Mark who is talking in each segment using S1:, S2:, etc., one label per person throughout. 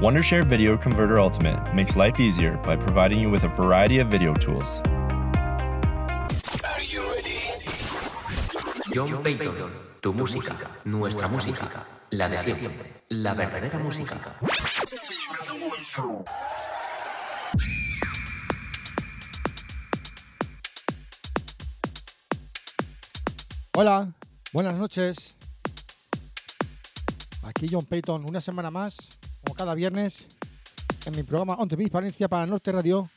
S1: Wondershare Video Converter Ultimate makes life easier by providing you with a variety of video tools.
S2: Are you ready?
S3: John Payton, tu música, nuestra música, la de siempre, la verdadera música.
S4: Hola, buenas noches. Aquí John Payton, una semana más, como cada viernes, en mi programa On Beat Valencia para Norte Radio.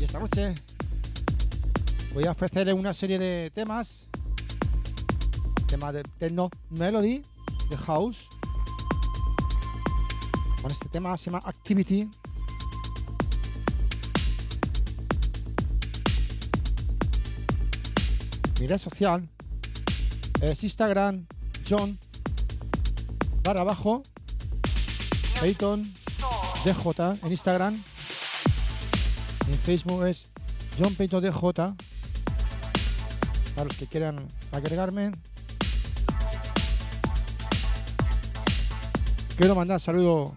S4: Y esta noche voy a ofrecerle una serie de temas, temas de techno melody, de house. Con este tema se llama Activity. Mi red social es Instagram John barra abajo Peyton DJ en Instagram. En Facebook es John Peyton DJ. Para los que quieran agregarme. Quiero mandar saludo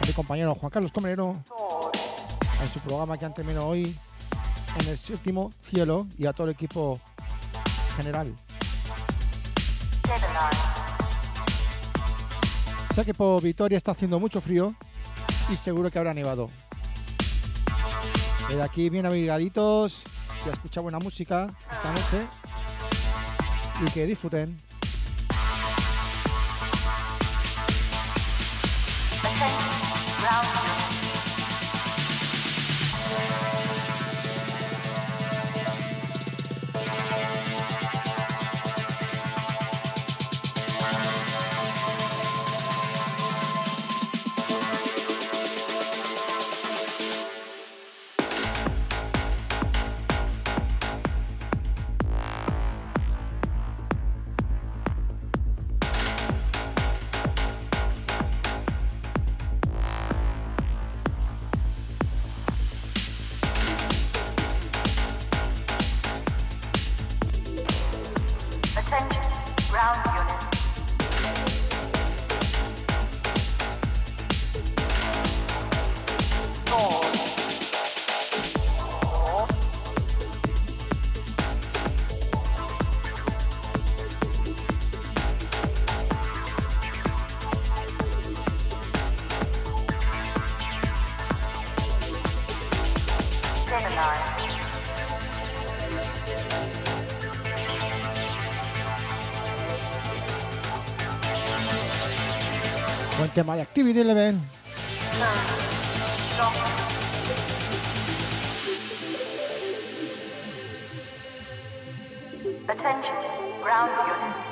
S4: a mi compañero Juan Carlos Comerero en su programa que han terminado hoy en el séptimo cielo y a todo el equipo general. Sé que por Vitoria está haciendo mucho frío y seguro que habrá nevado. Desde aquí bien abrigaditos y a escuchar buena música esta noche y que disfruten. De Activity Level.
S5: Attention, ground units.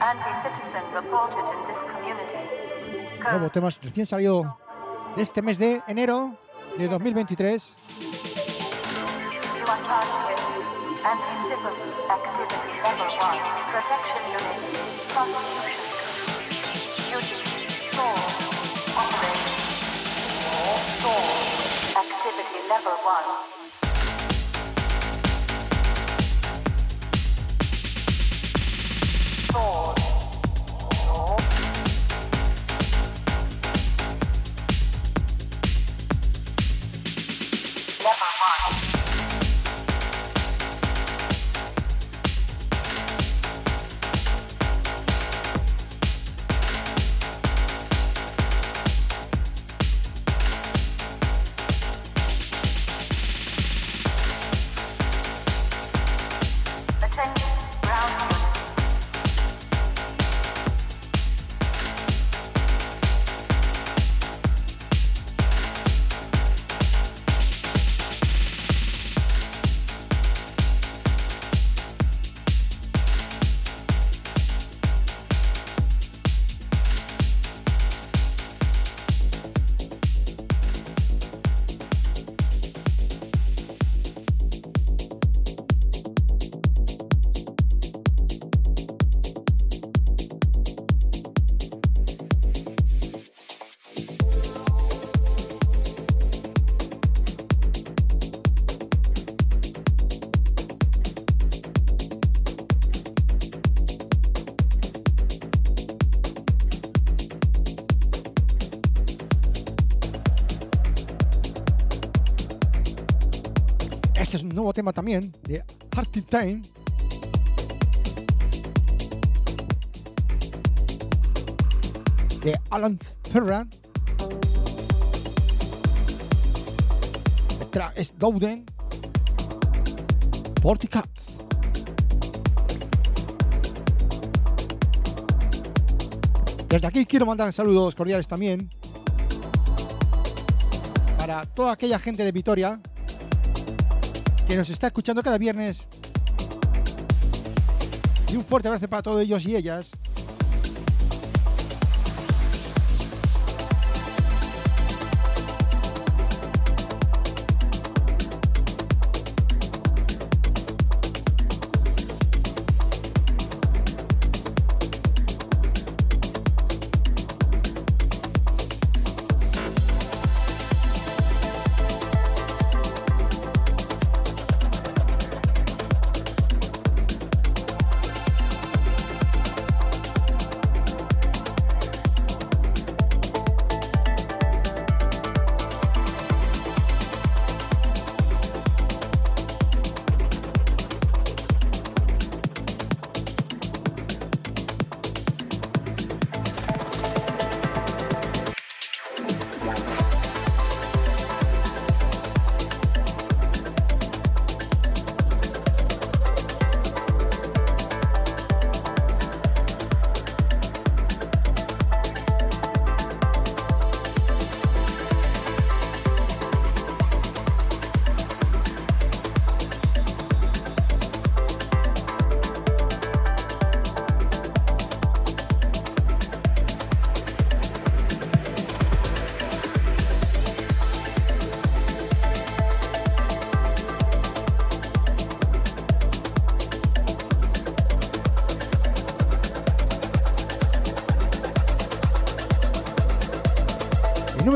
S5: Anti-citizen reported in this community.
S4: Nuevo
S5: Code
S4: tema recién salido de este mes de enero de 2023.
S5: You are charged with anti-civil activity level 1. Protection unit. Prosecution. Activity level
S4: tema también de Hearty Time. De Alan Ferran. Track es Dowden. Forty Cats. Desde aquí quiero mandar saludos cordiales también para toda aquella gente de Vitoria que nos está escuchando cada viernes. Y un fuerte abrazo para todos ellos y ellas.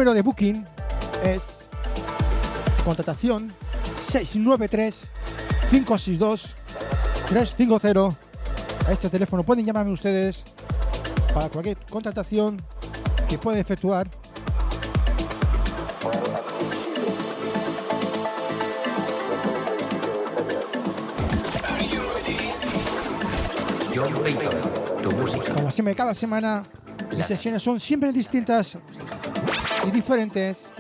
S4: Número de booking es contratación 693 562 350. A este teléfono pueden llamarme ustedes para cualquier contratación que pueden efectuar.
S2: Are you ready?
S3: John Payton, tu música,
S4: Como siempre, cada semana mis sesiones son siempre distintas y diferentes.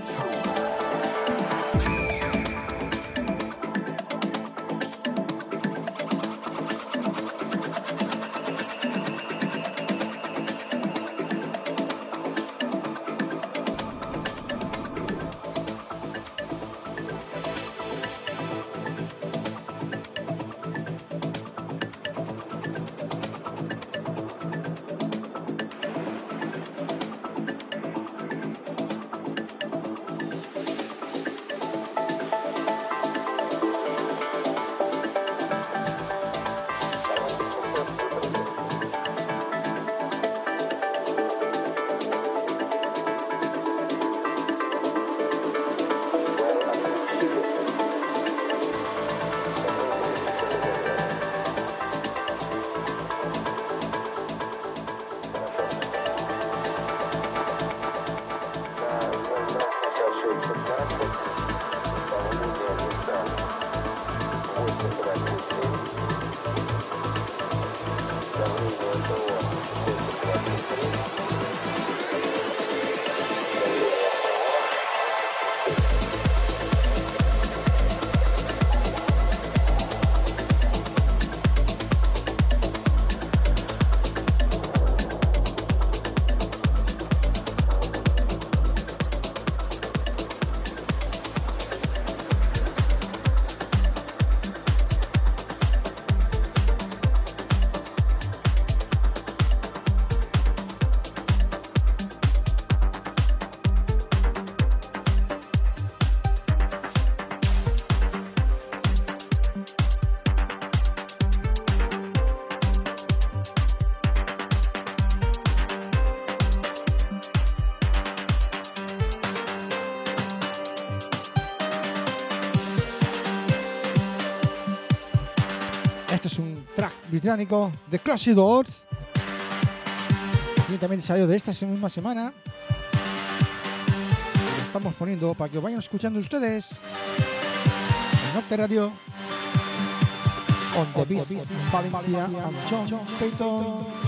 S4: Británico de Closed Doors. Y también salió de esta misma semana. Lo estamos poniendo para que lo vayan escuchando ustedes. Norte Radio. On the Beast, Valencia, and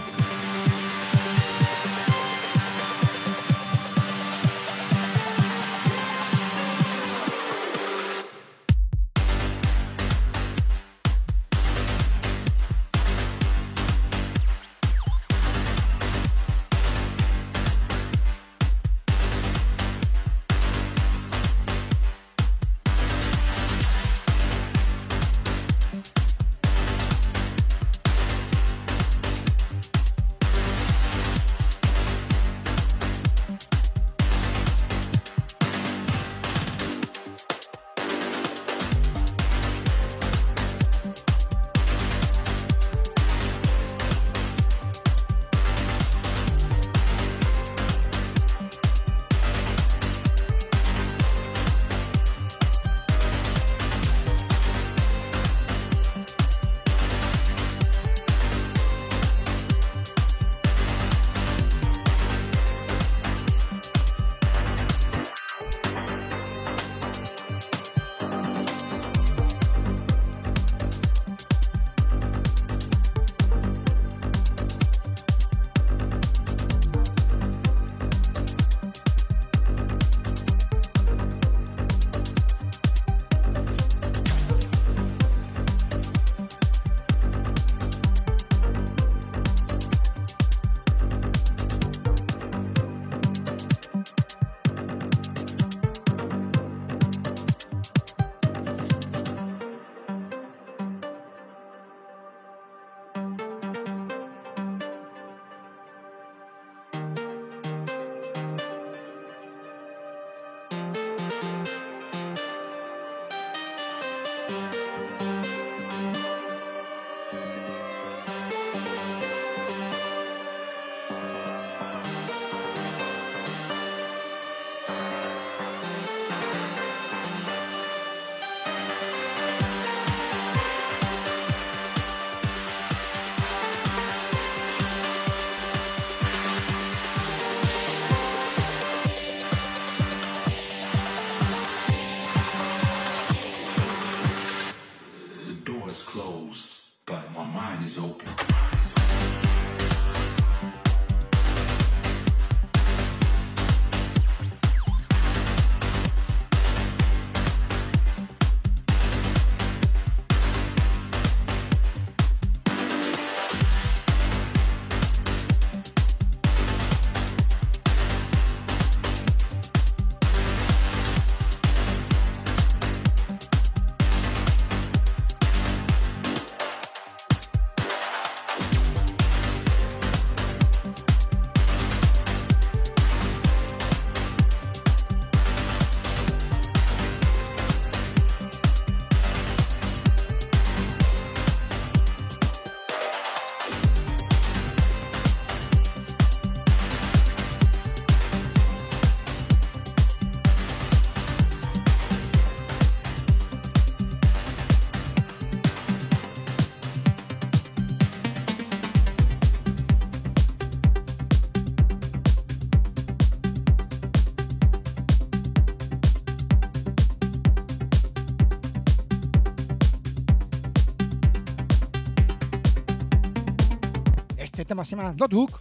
S4: tema se llama Notebook.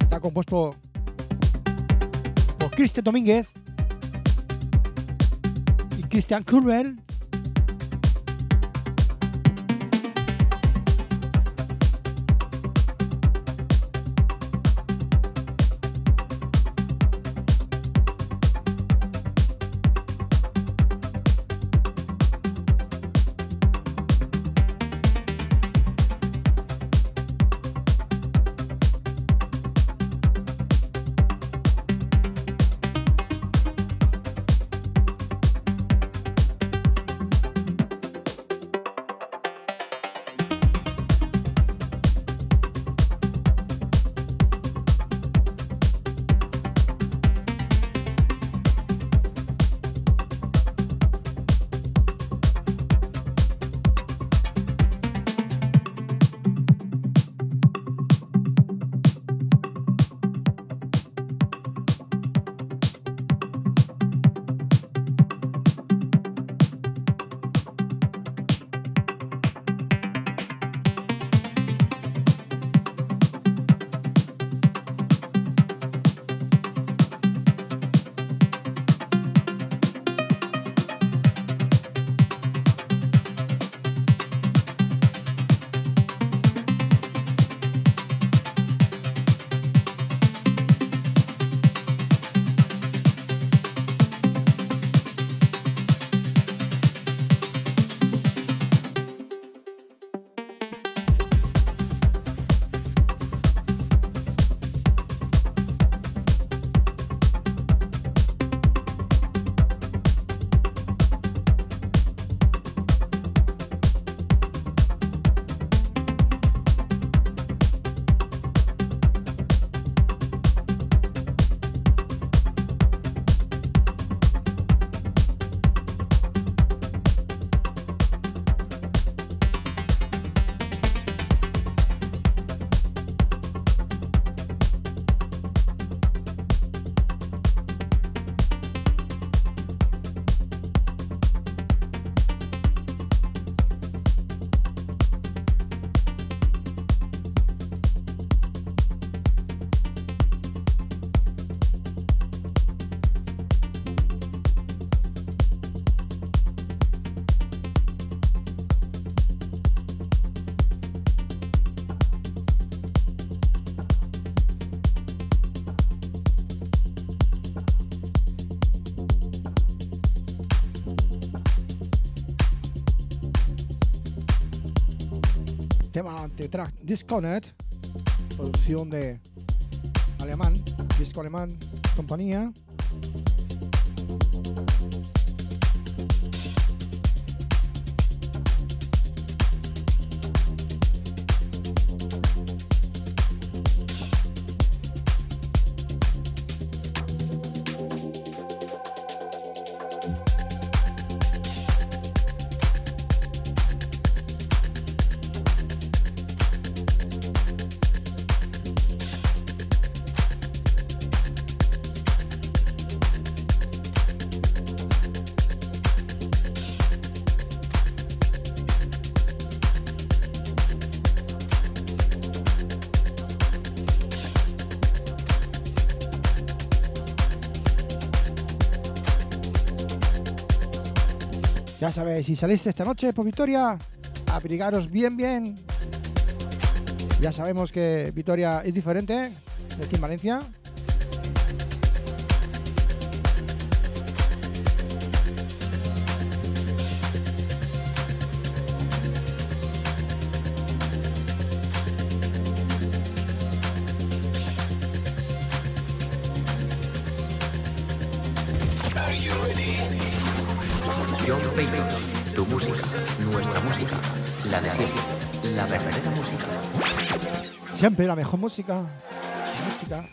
S4: Está compuesto por Cristian Domínguez y Cristian Curvel. Tema de track Disconnect, producción de alemán, disco alemán, compañía. Sabéis, si saliste esta noche por Vitoria, abrigaros bien, bien. Ya sabemos que Vitoria es diferente de Team Valencia.
S3: Siempre la
S4: mejor música. Música.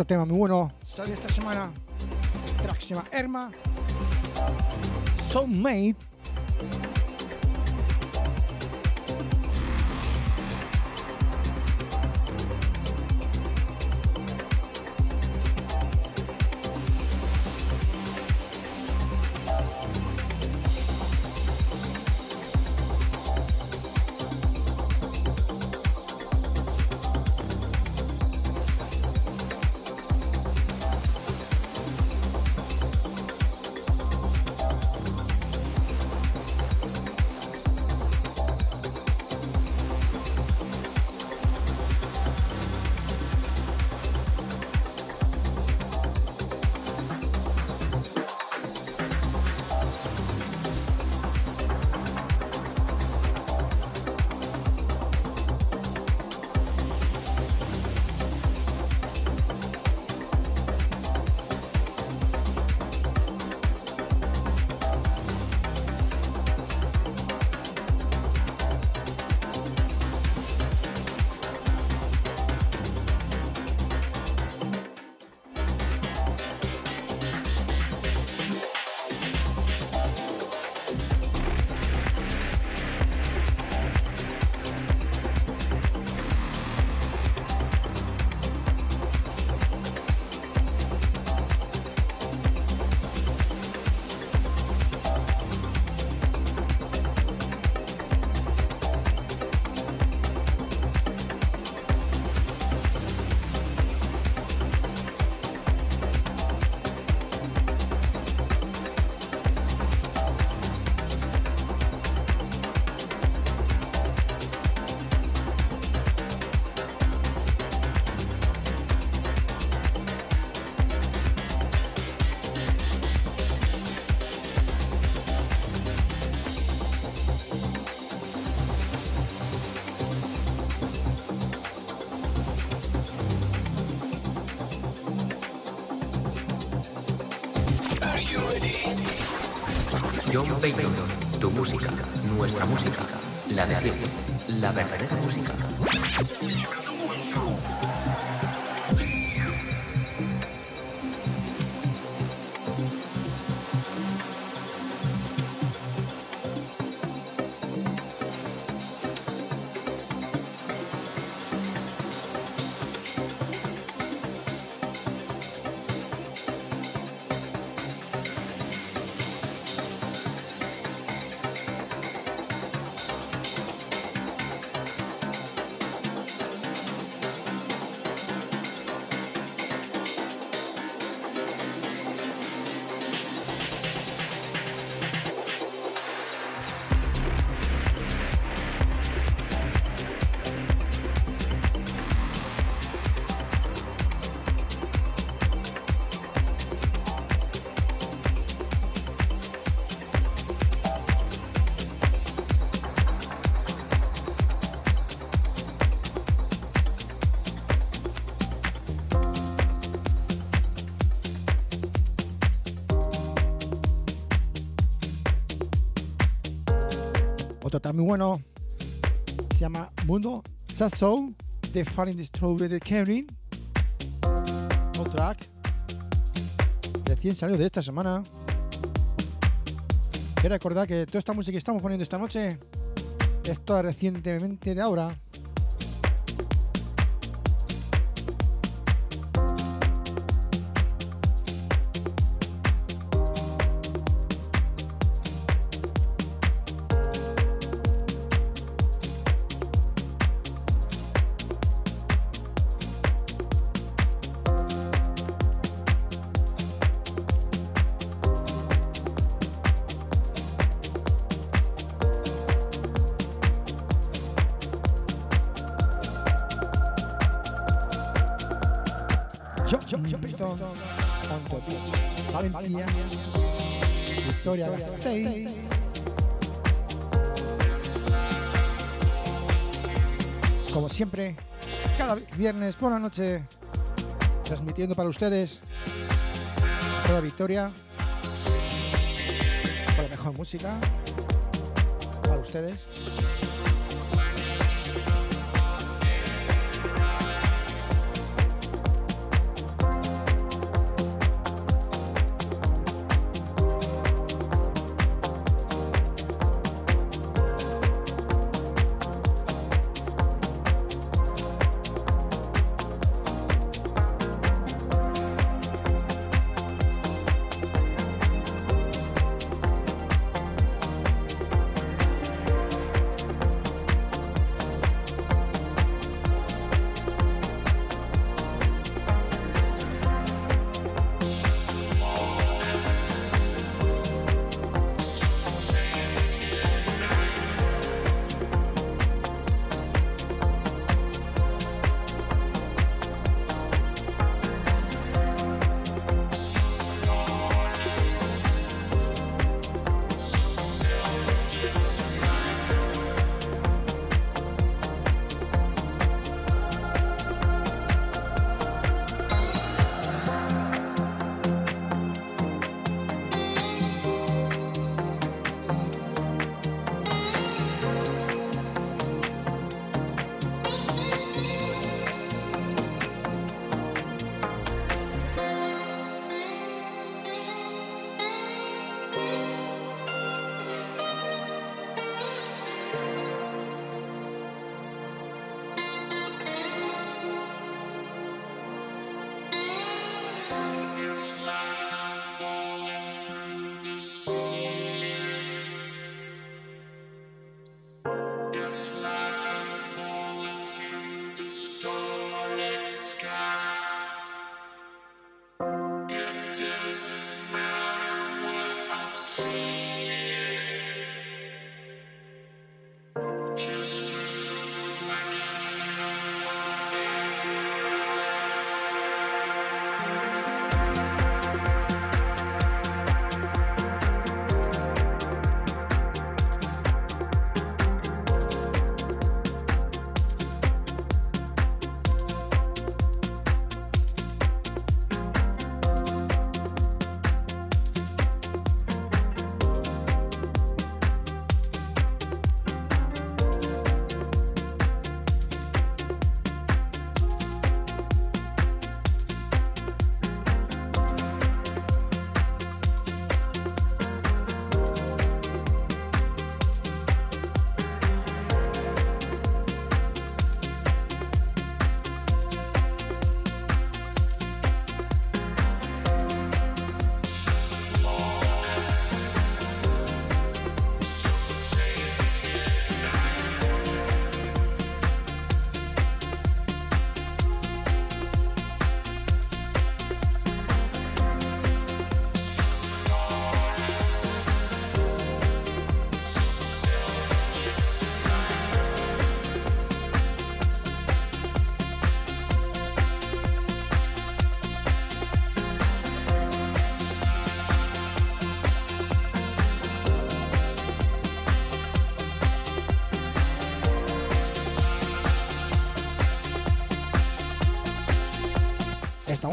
S4: Otro tema muy bueno salió esta semana. Track se llama Erma. Soulmate.
S3: Nuestra música, la de siempre, la verdadera música.
S4: Otro tema muy bueno. Se llama Mundo Sasso de Falling Destroyer de Kevin. Un track. Recién salió de esta semana. Quiero recordar que toda esta música que estamos poniendo esta noche es toda recientemente de ahora. Como siempre, cada viernes por la noche, transmitiendo para ustedes toda Victoria, con la mejor música, para ustedes.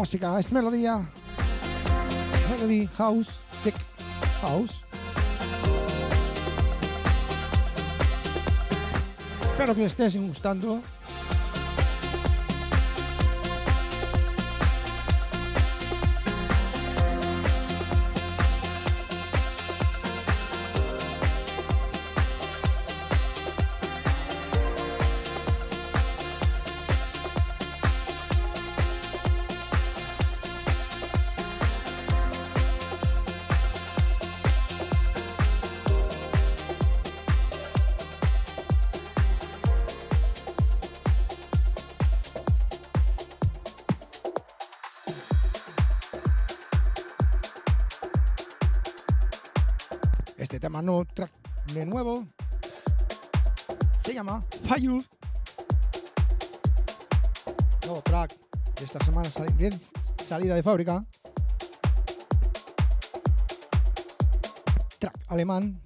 S4: Música es melodía. Melody House, Tech House. Espero que les estés gustando. No track de nuevo se llama Fire. Nuevo track de esta semana salida de fábrica. Track alemán.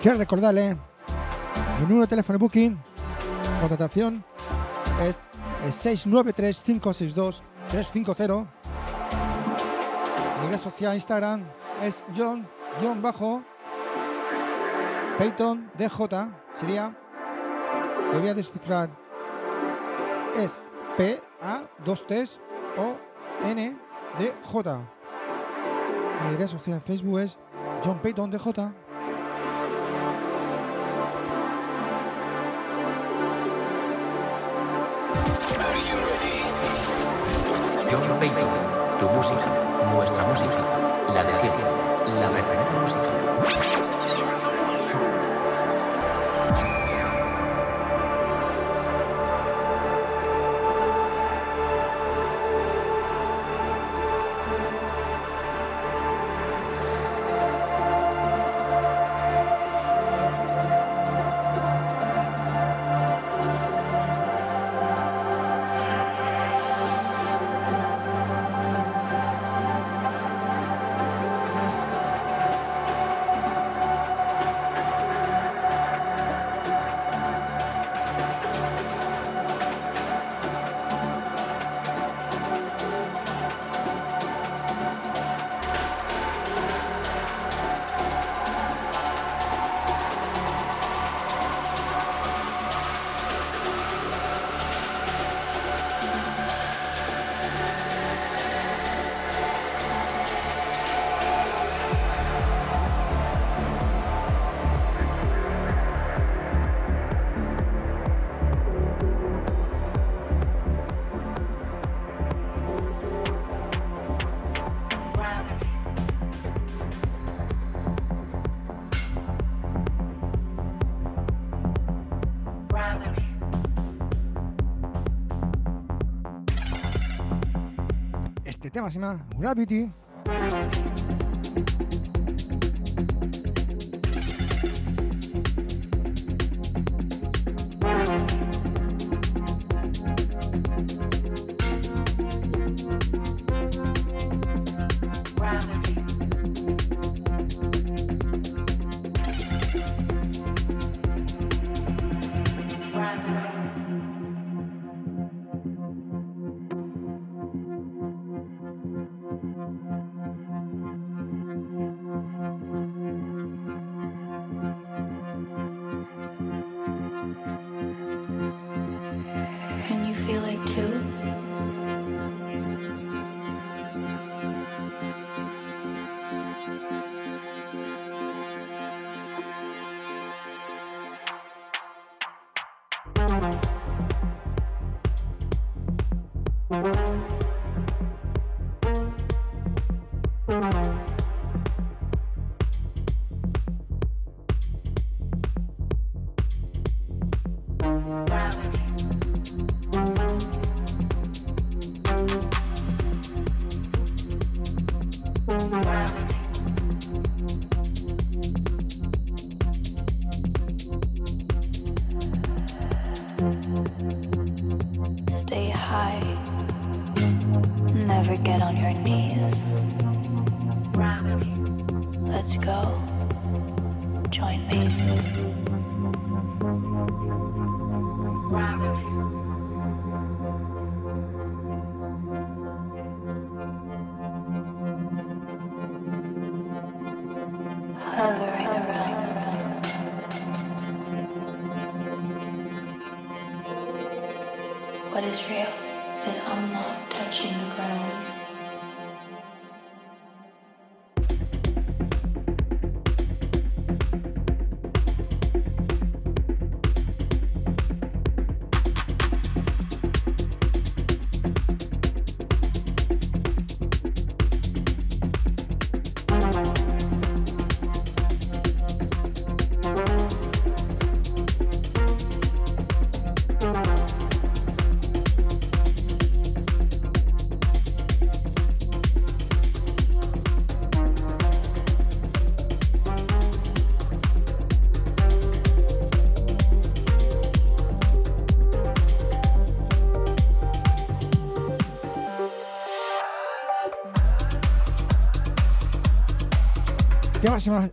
S4: Quiero recordarle, mi número de teléfono booking, contratación, es el 693-562-350. Mi red social Instagram es John-Bajo Peyton DJ. Sería, le voy a descifrar, es P-A 2 T O N D J. Mi red social en Facebook es John Peyton DJ.
S3: John Payton, tu música, nuestra música, la de siempre, la verdadera música. Este tema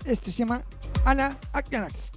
S3: este se llama Ana Akanax.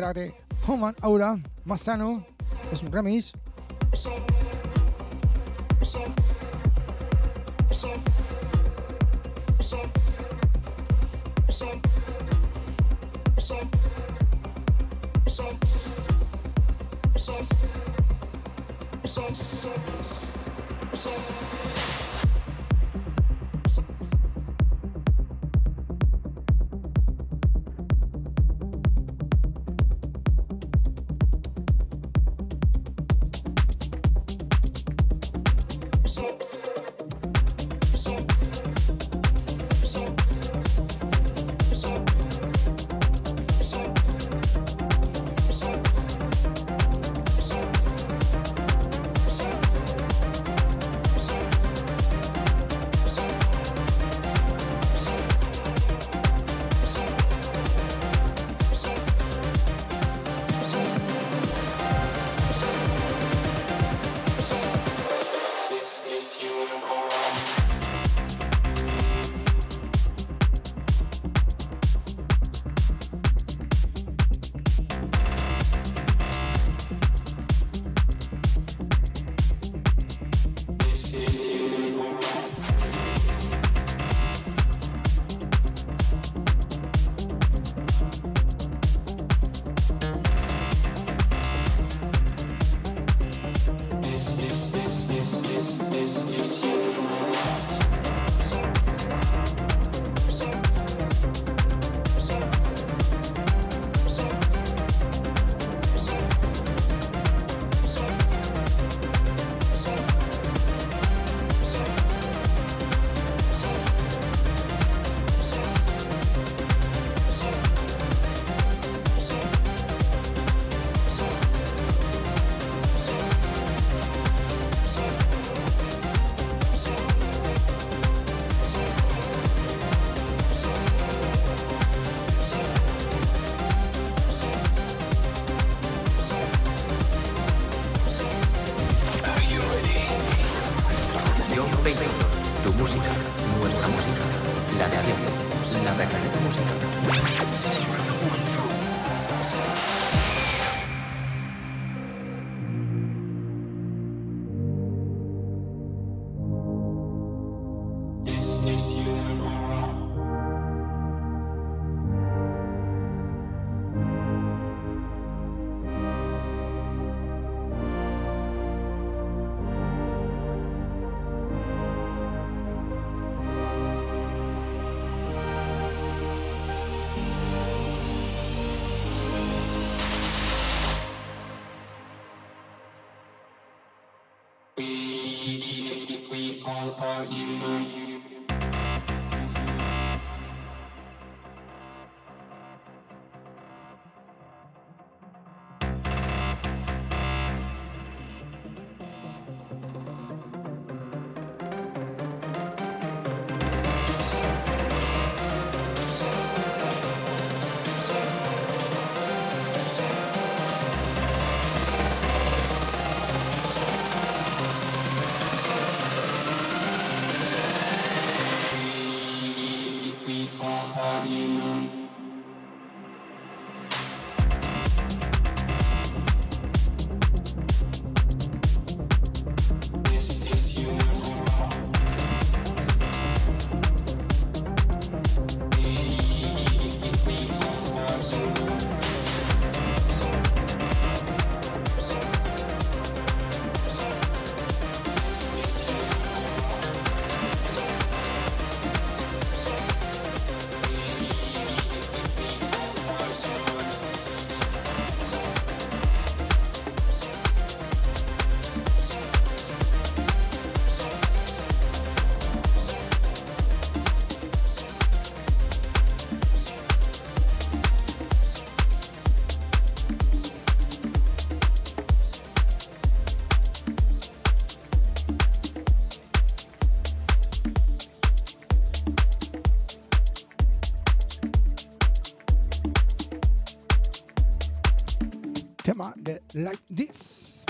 S2: Track de Human Aura, más sano, es un remix.
S4: Like This.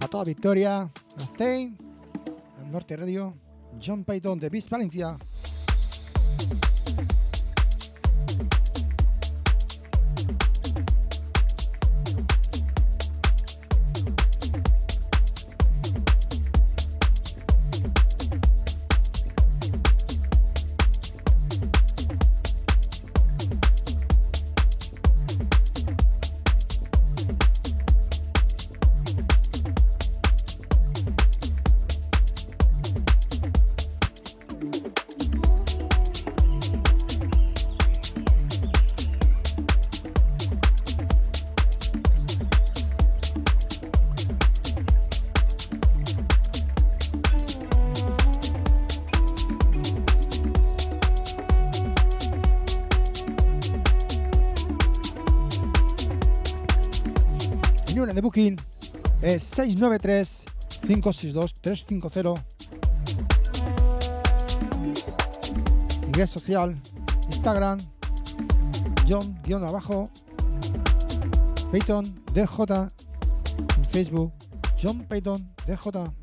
S4: A toda Victoria, Gasteiz, al Norte Radio. John Payton de Beast Valencia. Booking es 693 562 350. Mi red social, Instagram, John-abajo, Peyton DJ, en Facebook, John Peyton DJ.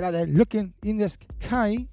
S4: Este trae de Looking in the Sky.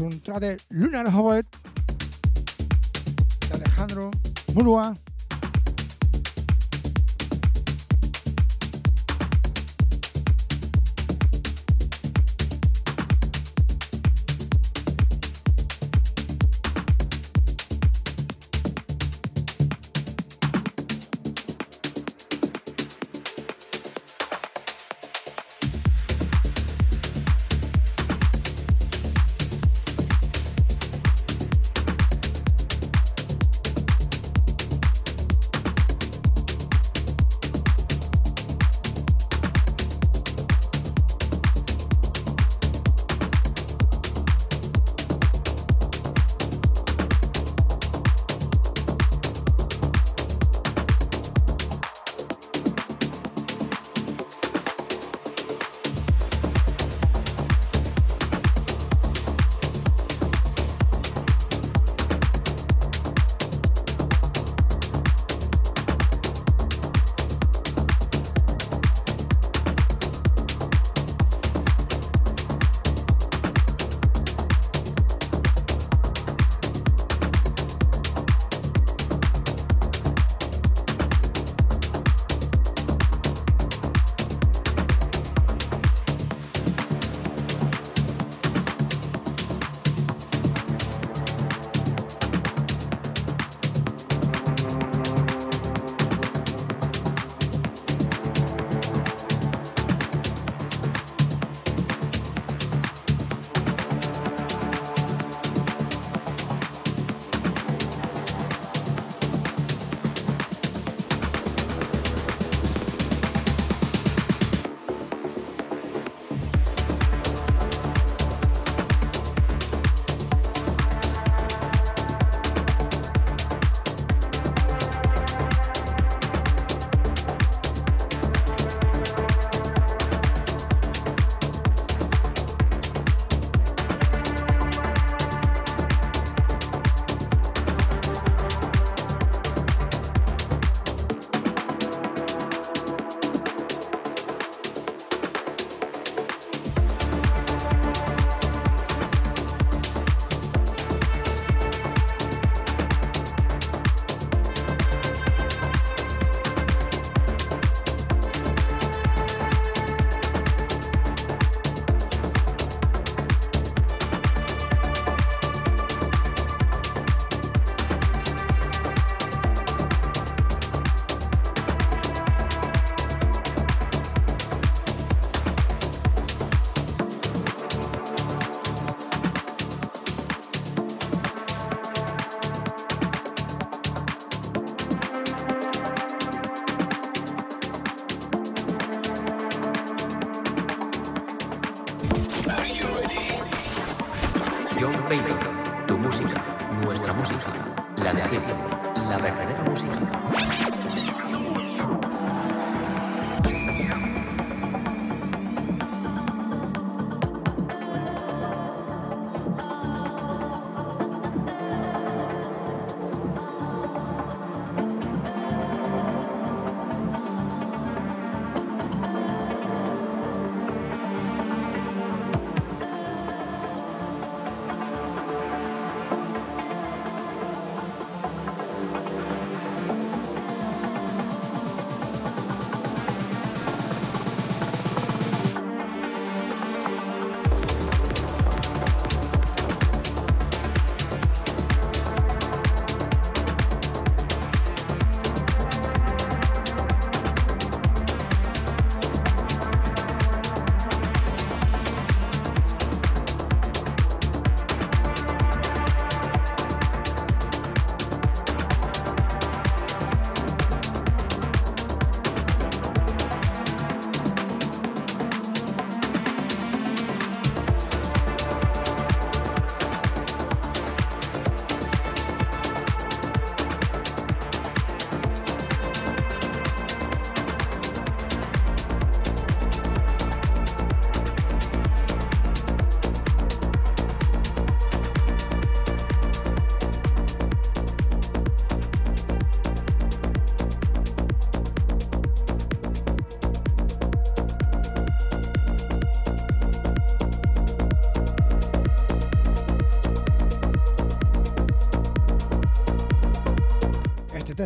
S2: Un track de Lunar Hobbit de Alejandro Murua.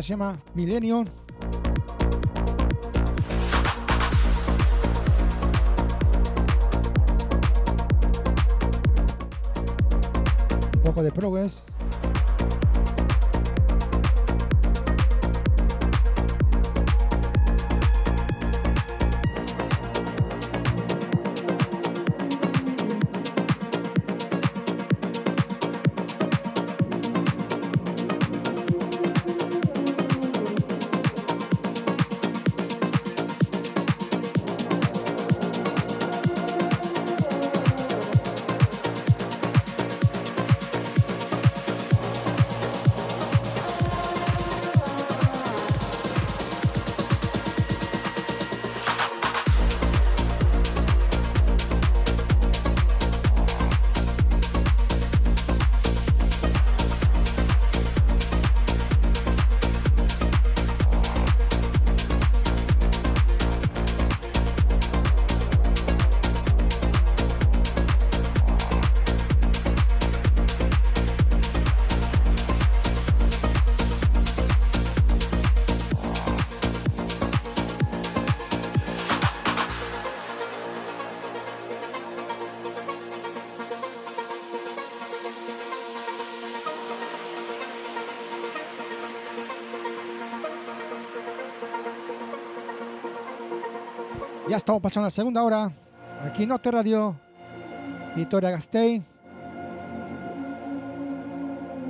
S4: Se llama Millennium. Un poco de progress. Ya estamos pasando la segunda hora. Aquí en Norte Radio. Victoria Gasteiz.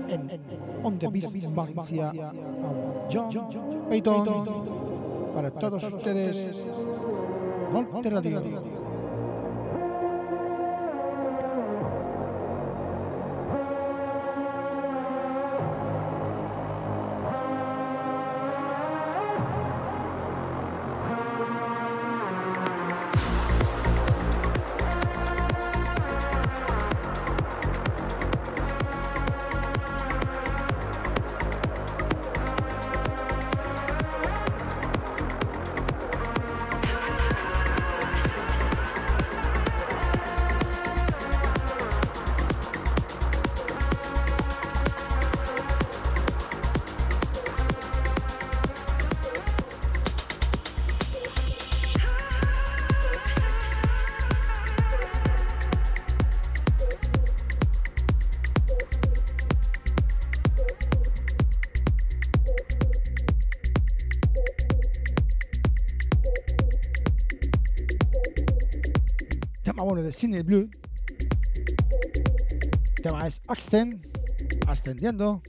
S4: En, en, On the Valencia. John Payton. Para todos ustedes. Norte Radio. Cine Blue. Tema es Accent. Ascendiendo.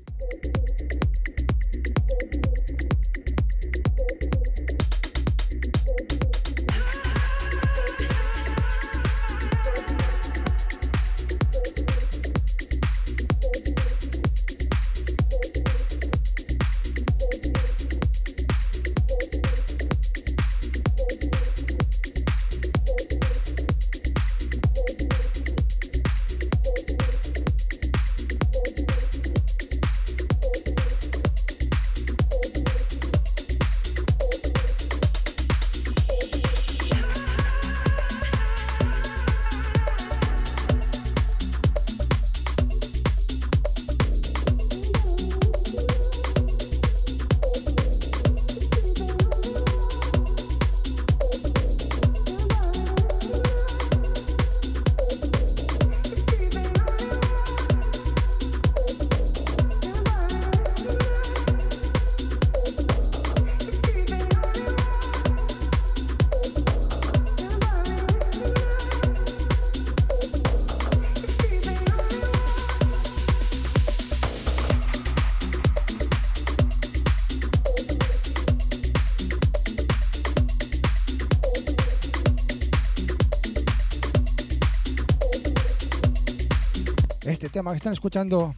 S4: Tema que están escuchando.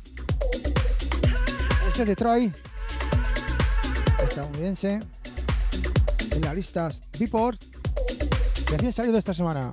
S4: Es de Detroit, estadounidense, en las listas Beatport, recién salido esta semana.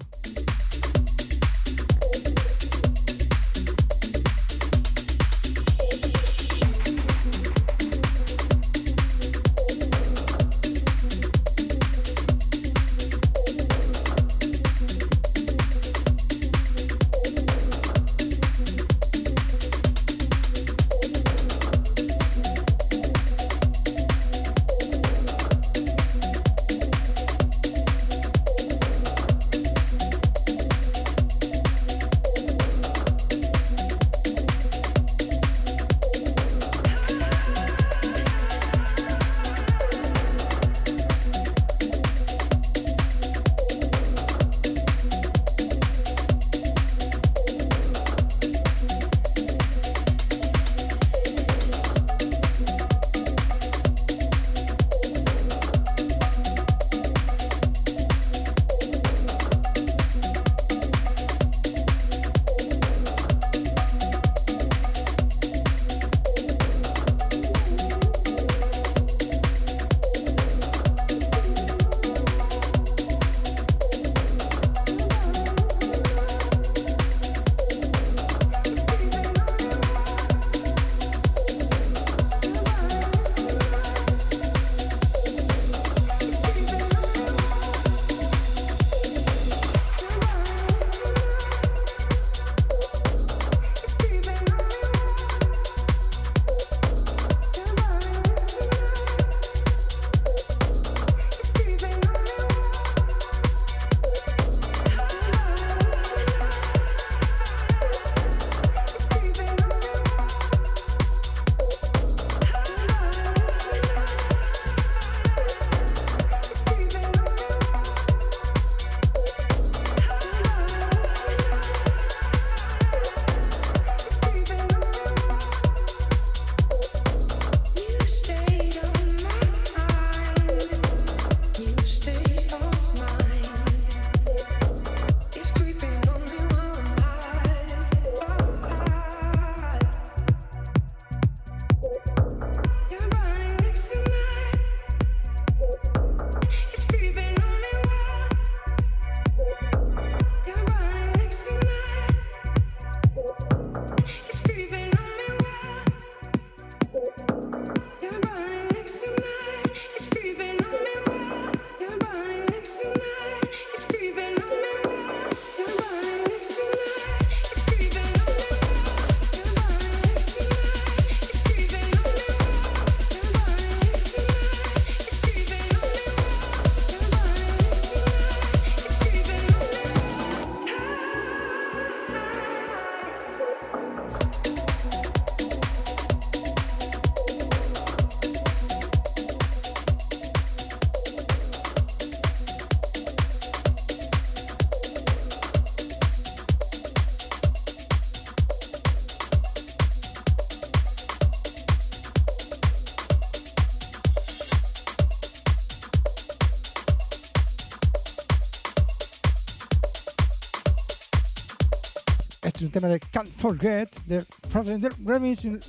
S6: Tema de Can't Forget de Frozen Remix in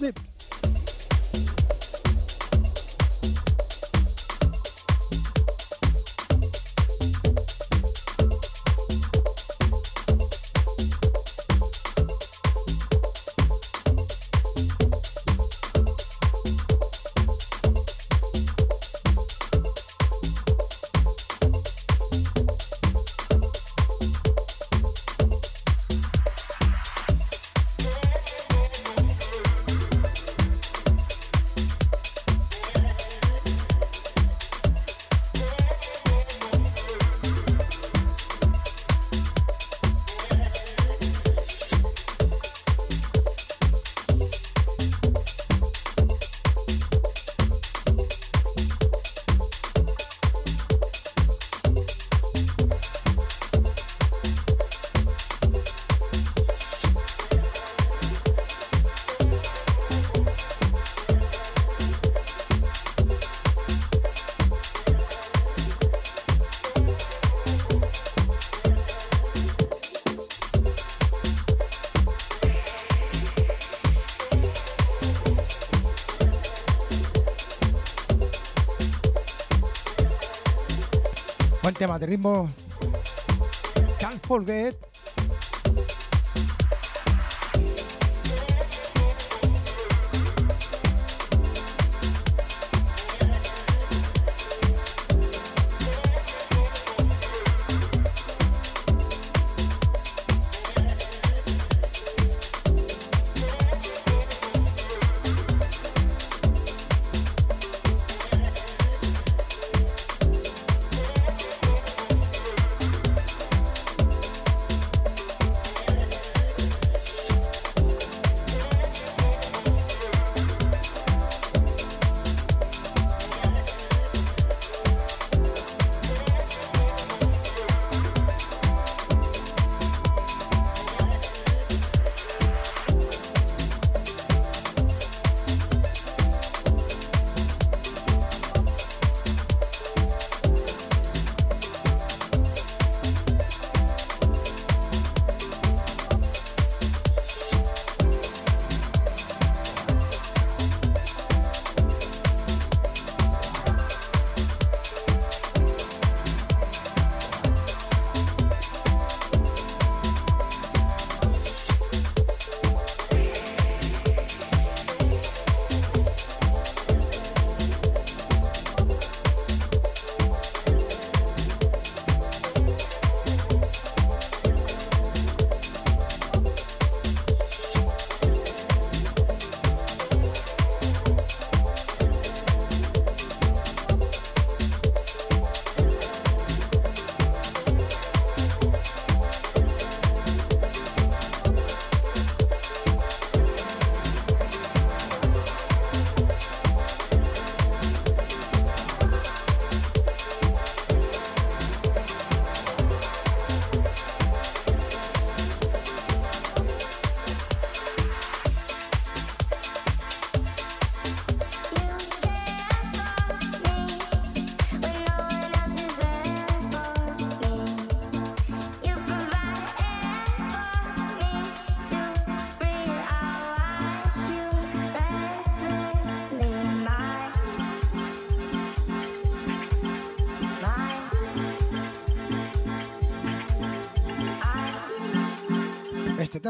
S6: tema de ritmo. Can't forget.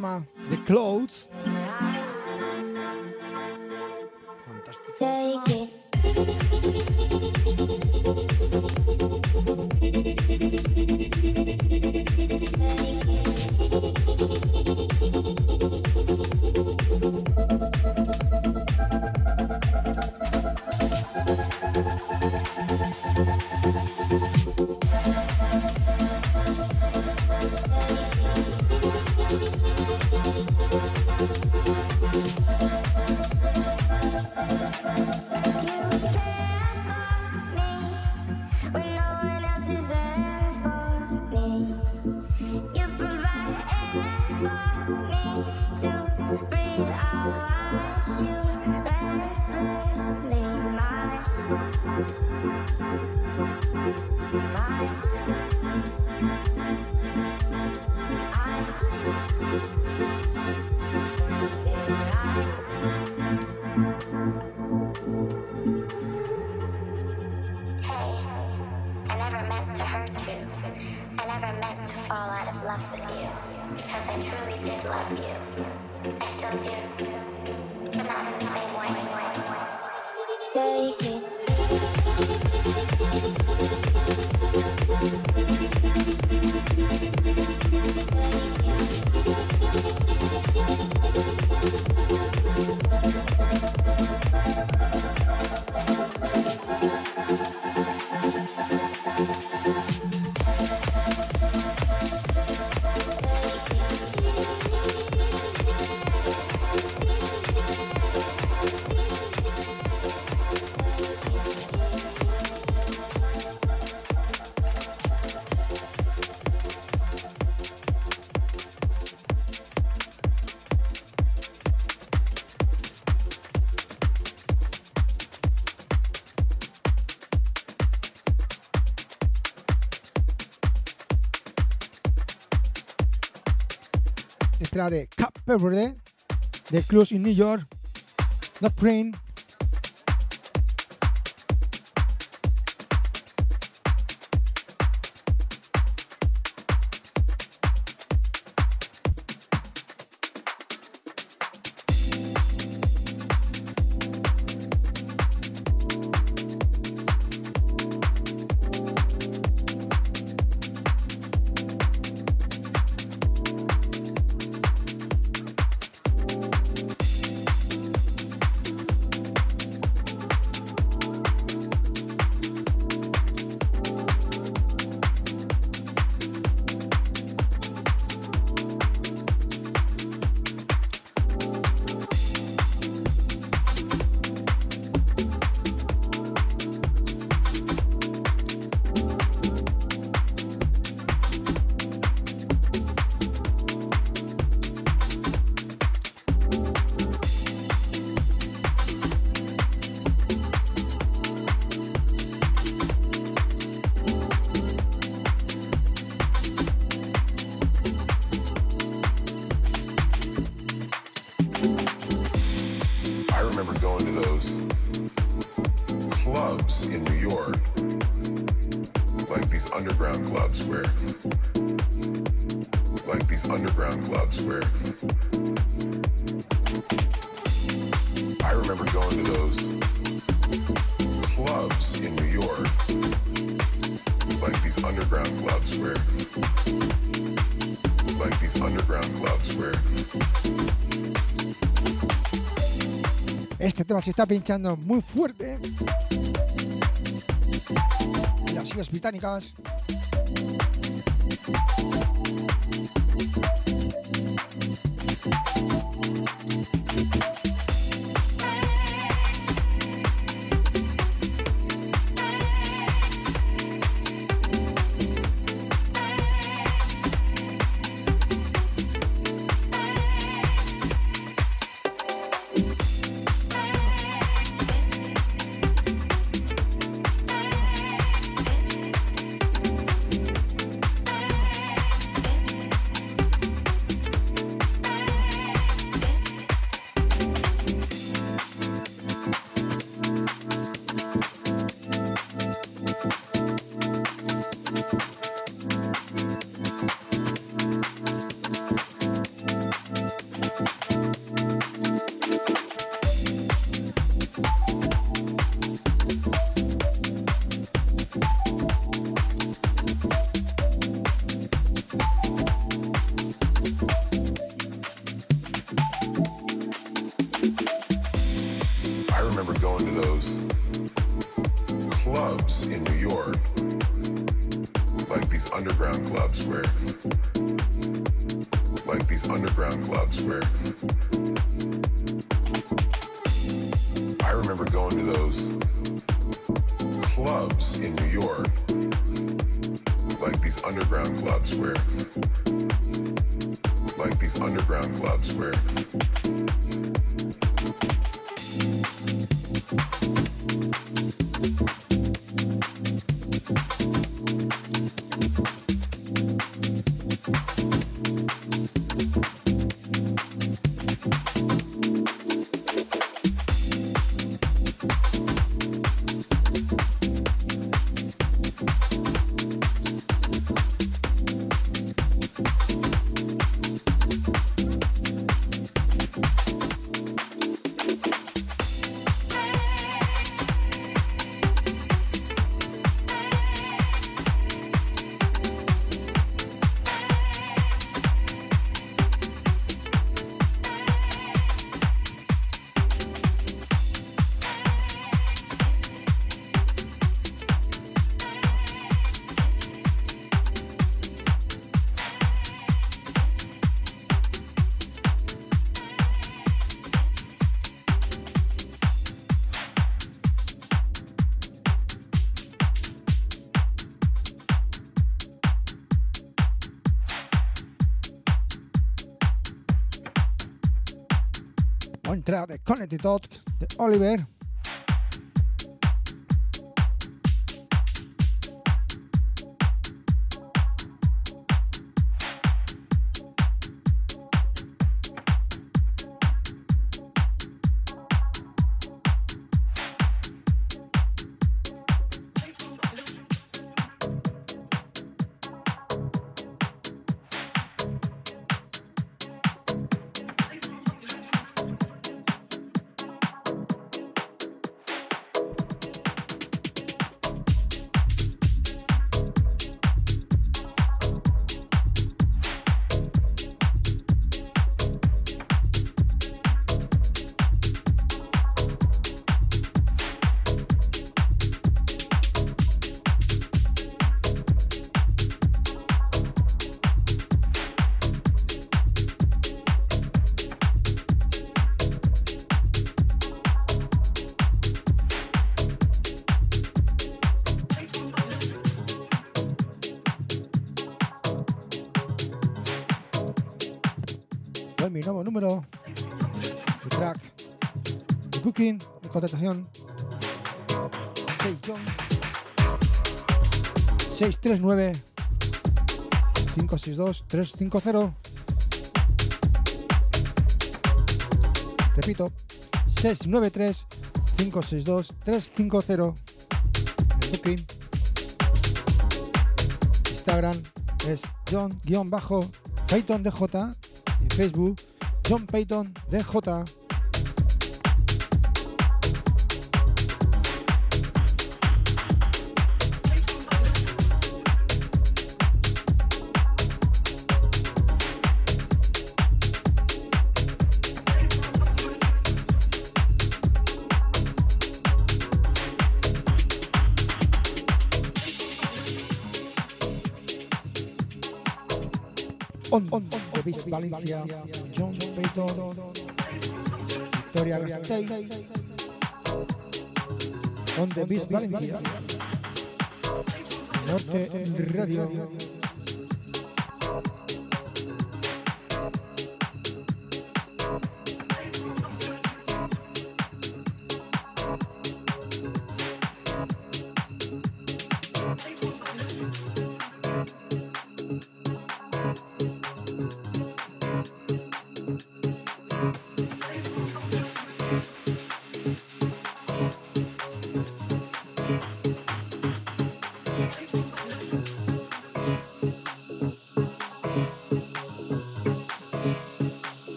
S6: Este tema de
S7: era de Cap Verde, de Clubs in New York, Not Brain. Se está pinchando muy fuerte las Islas Británicas.
S8: Like these underground clubs where, I remember going to those clubs in New York, like these underground clubs where, like these underground clubs where.
S4: Track de Connected Dot de Oliver. Booking de contratación. 6 John 639 562 350 repito 693 562 350 el booking Instagram es John-Payton DJ en Facebook John Payton DJ On, on, de Bis Valencia, John Payton, Victoria Gasteiz, On the Bis Valencia, Norte Radio,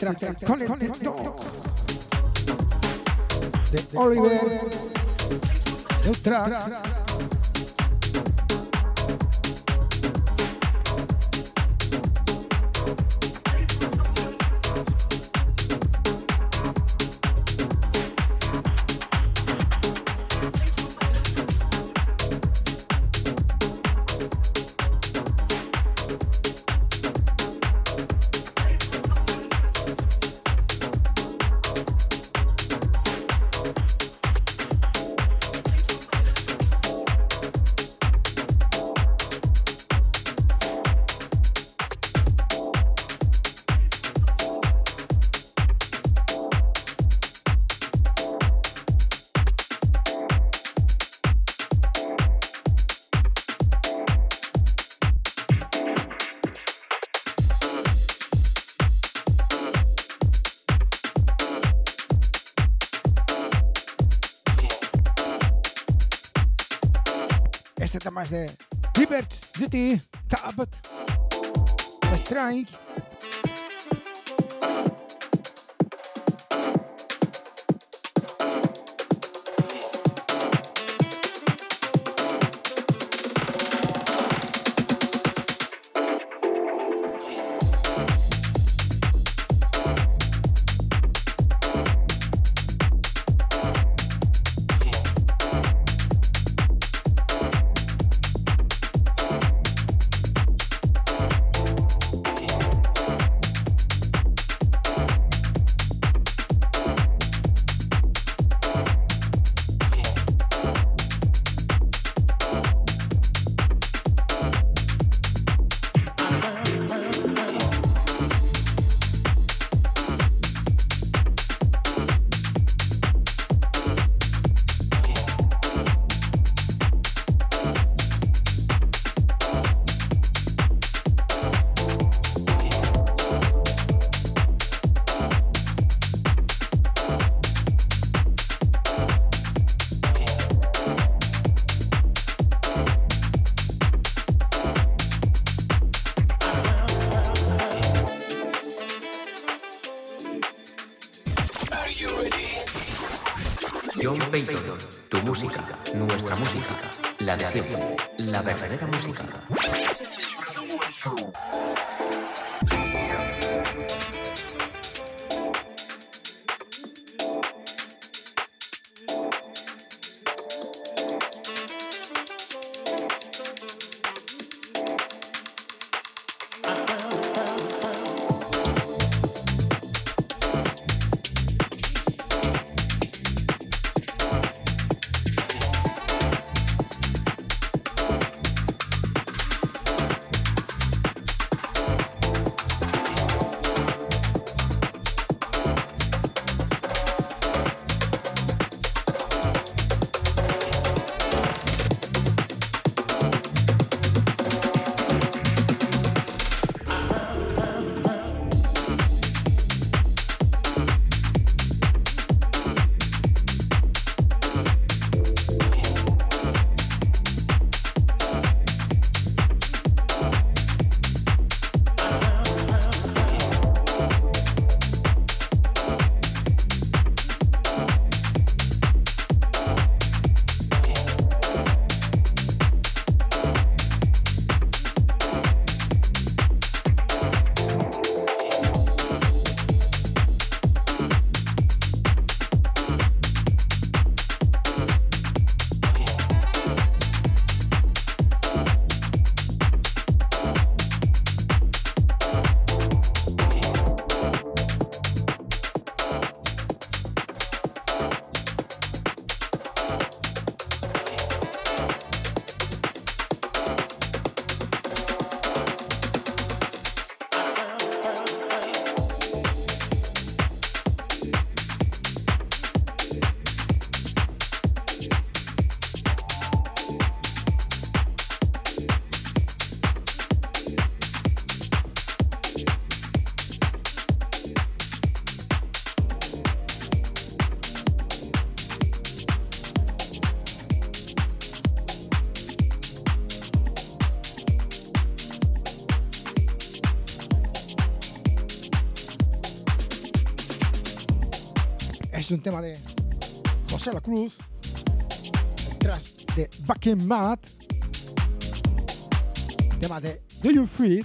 S4: track de Oliver. Neutral. Este tema es de Libert Duty
S3: show.
S4: Es un tema de José La Cruz, detrás de Back in Mad, tema de Do You Free,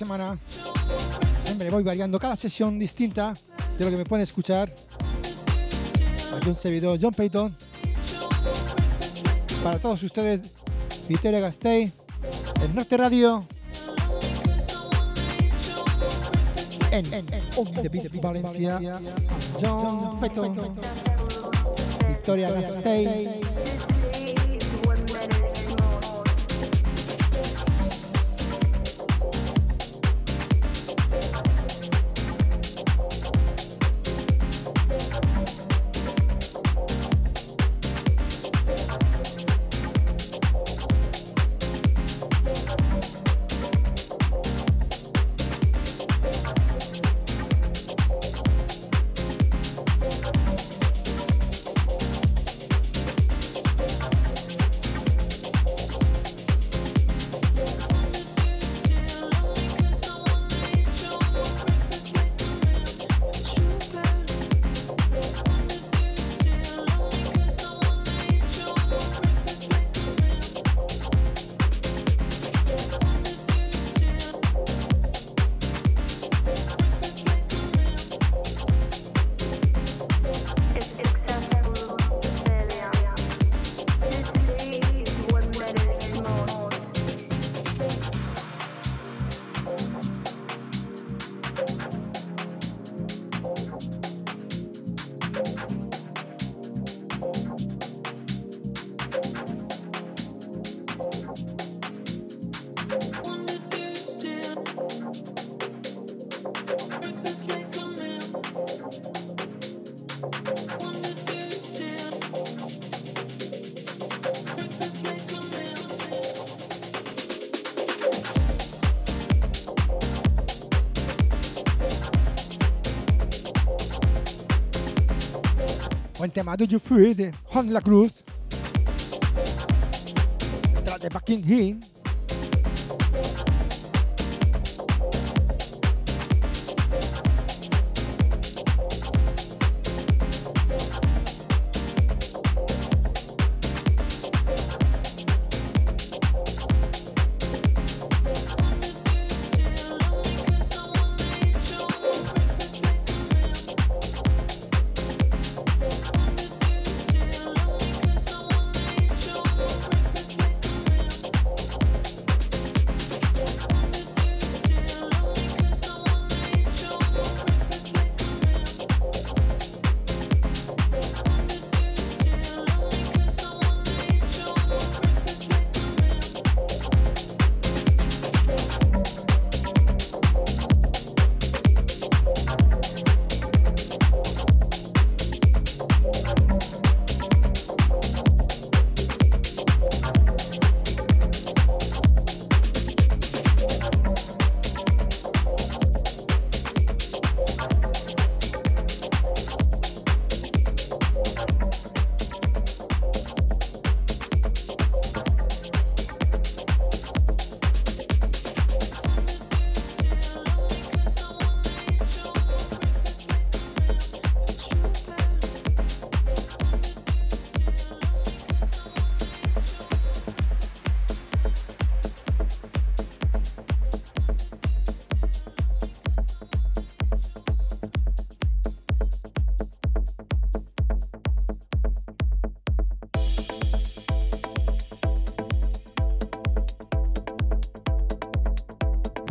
S4: semana, siempre voy variando cada sesión distinta de lo que me pueden escuchar. Un servidor John Payton. Para todos ustedes, Victoria Gastei, el Norte Radio. En, en, en Valencia, John Payton, Victoria Gastei.
S3: Buen tema Do You Free de Juan de la Cruz. Detrás de Bucking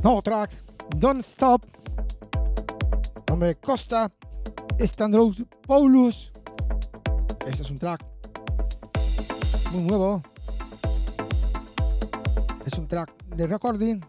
S3: No track, Don't Stop. Nombre Costa, Standros Paulus. Este es un track muy nuevo. Es un track de recording.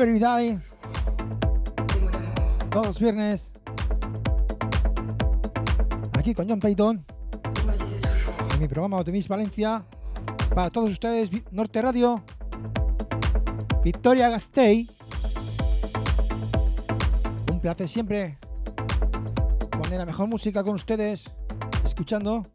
S3: Every Day. Todos los viernes. Aquí con John Payton. En mi programa Optimis Valencia. Para todos ustedes, Norte Radio. Victoria Gastei. Un placer siempre poner la mejor música con ustedes. Escuchando.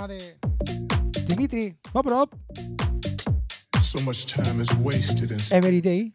S9: tema de Dimitri Poprov.
S4: So much time is wasted in...
S9: Every Day.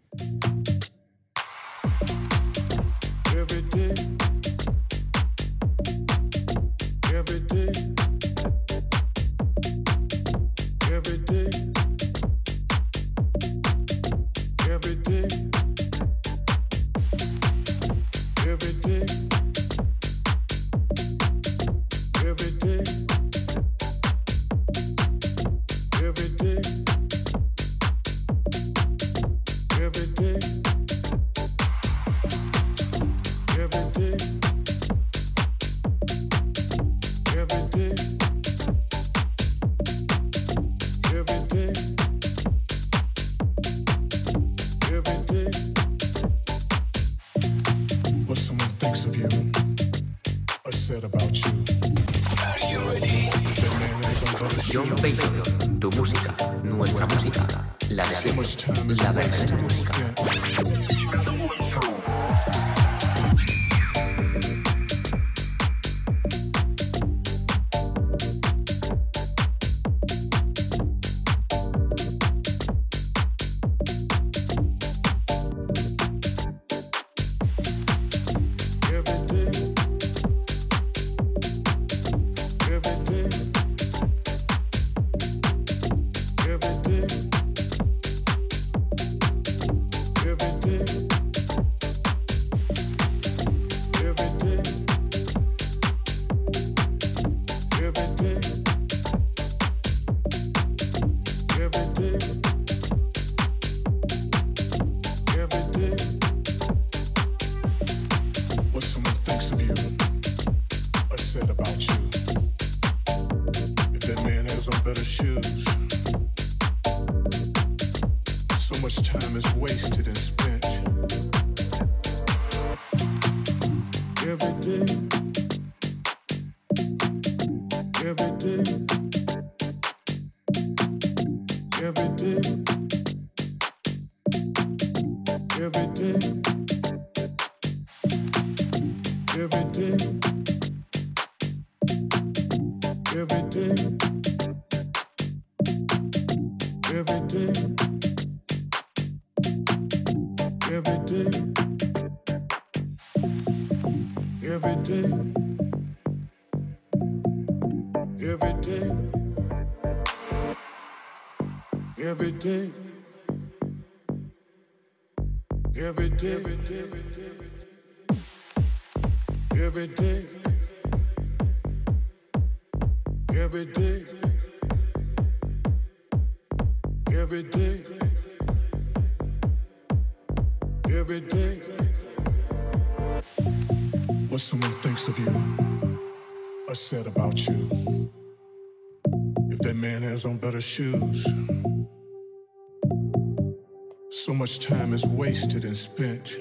S4: Every day. Every day. Every day. Every day. Every day. Every day. Every day. Every day. on better shoes. So much time is wasted and spent.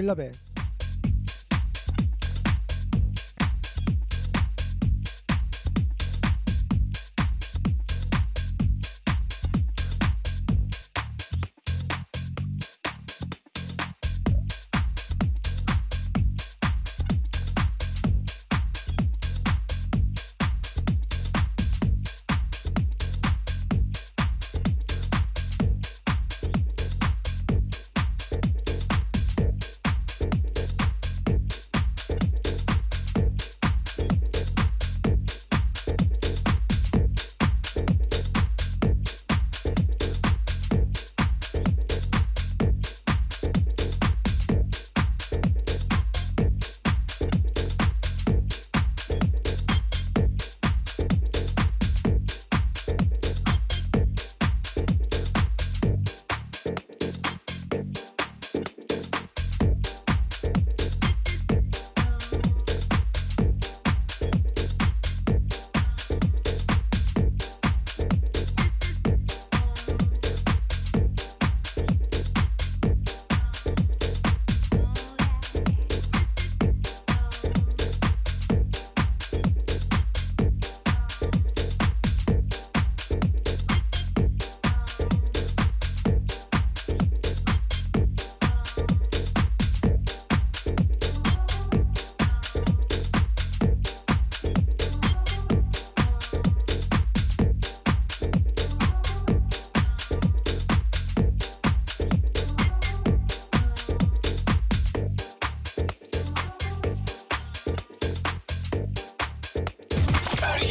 S9: 拉呗。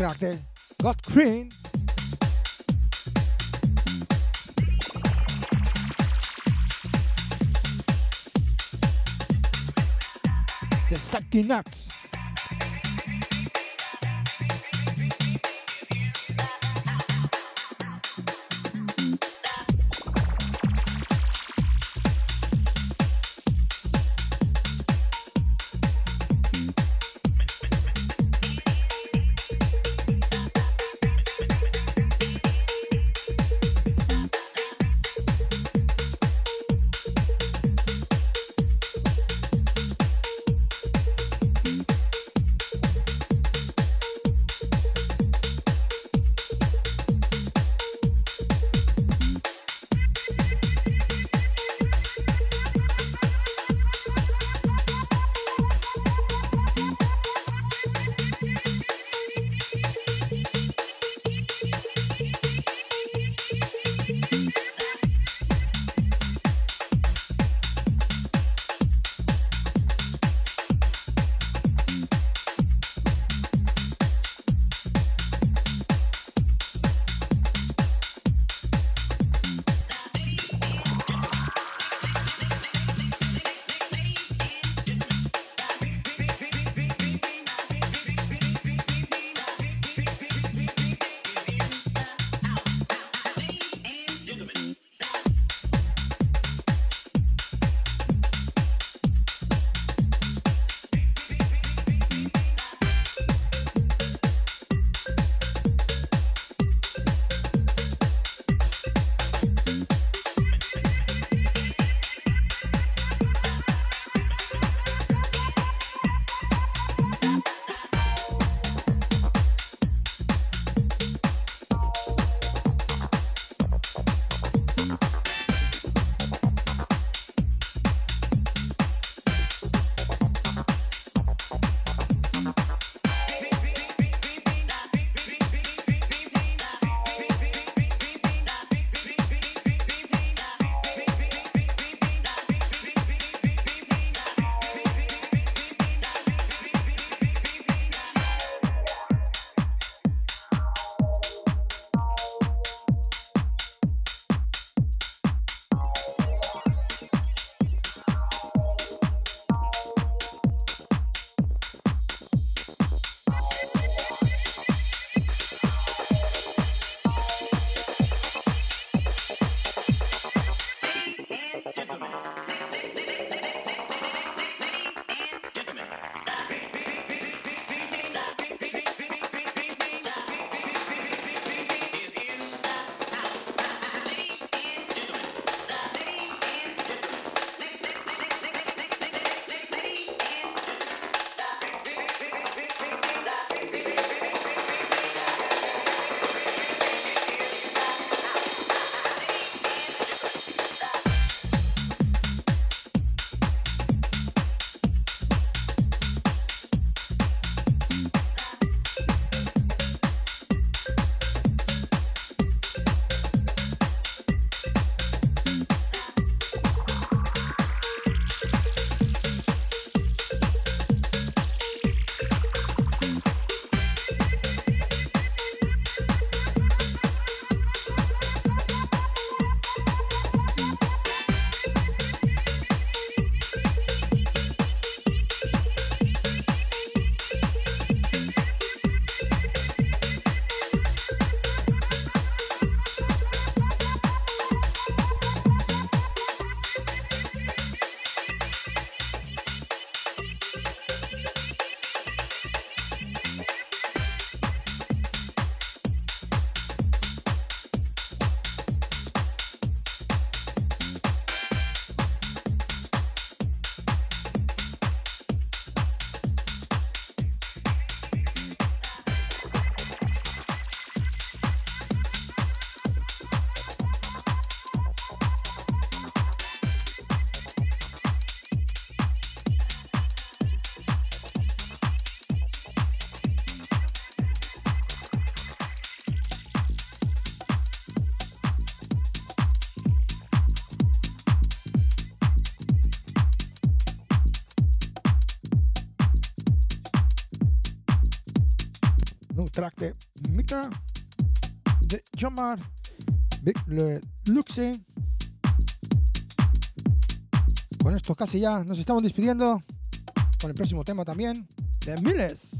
S4: track there. Got Crane. The Sakti Nuts. De Jomar, Big Le- Luxe. Con esto casi ya nos estamos despidiendo. Con el próximo tema también de Miles.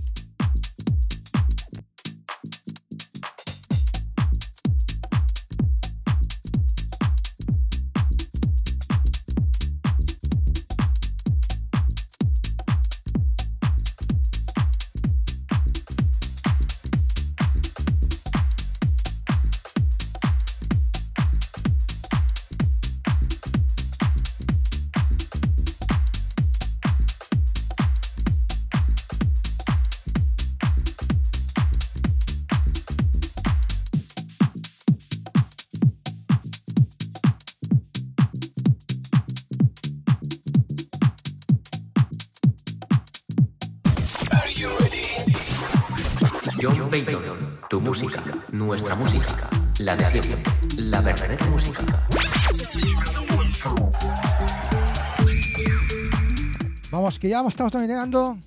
S4: Que ya estamos terminando.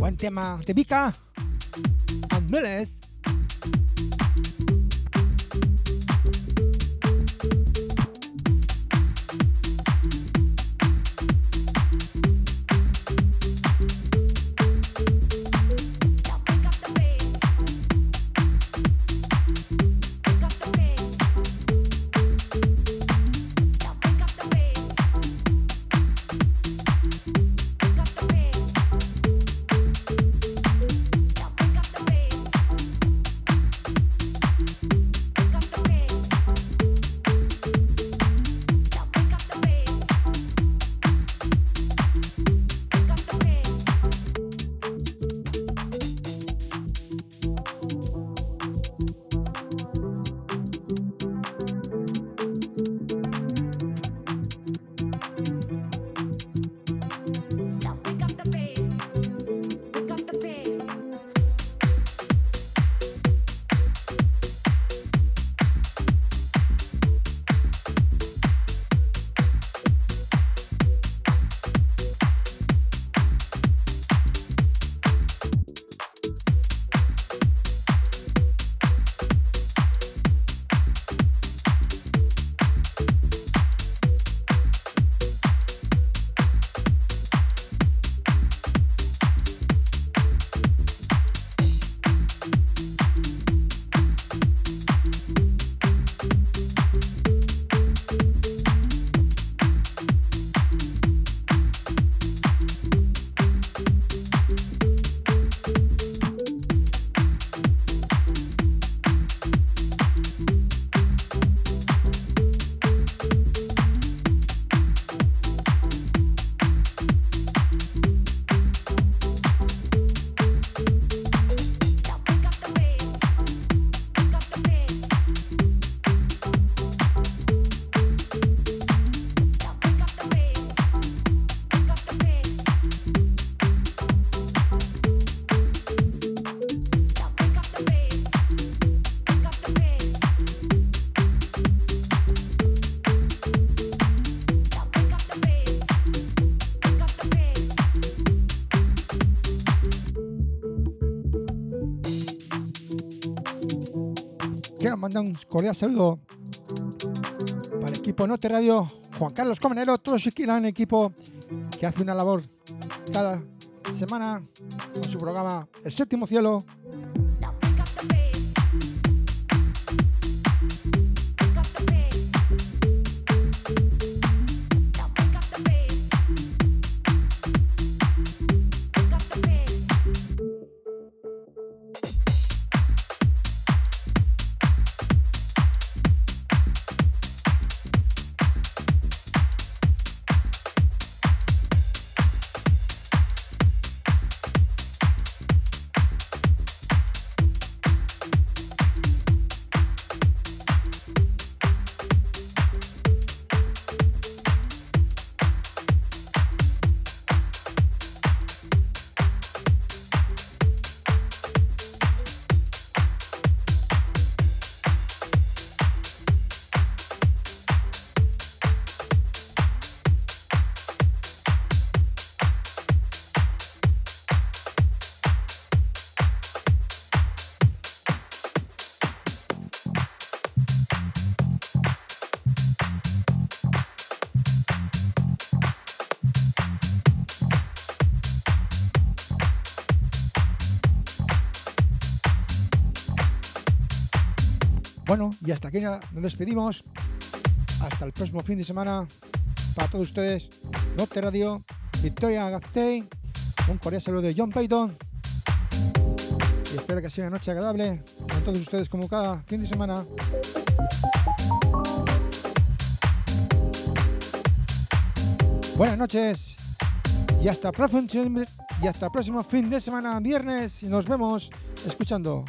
S4: Buen tema Vika. And Miles. Un cordial saludo para el equipo Note Radio, Juan Carlos Comenero, todo su gran equipo que hace una labor cada semana con su programa El Séptimo Cielo. Bueno, y hasta aquí nos despedimos. Hasta el próximo fin de semana. Para todos ustedes, Norte Radio, Victoria Gastei, un cordial saludo de John Payton. Y espero que sea una noche agradable con todos ustedes como cada fin de semana. Buenas noches y hasta, y hasta el próximo fin de semana, viernes, y nos vemos escuchando.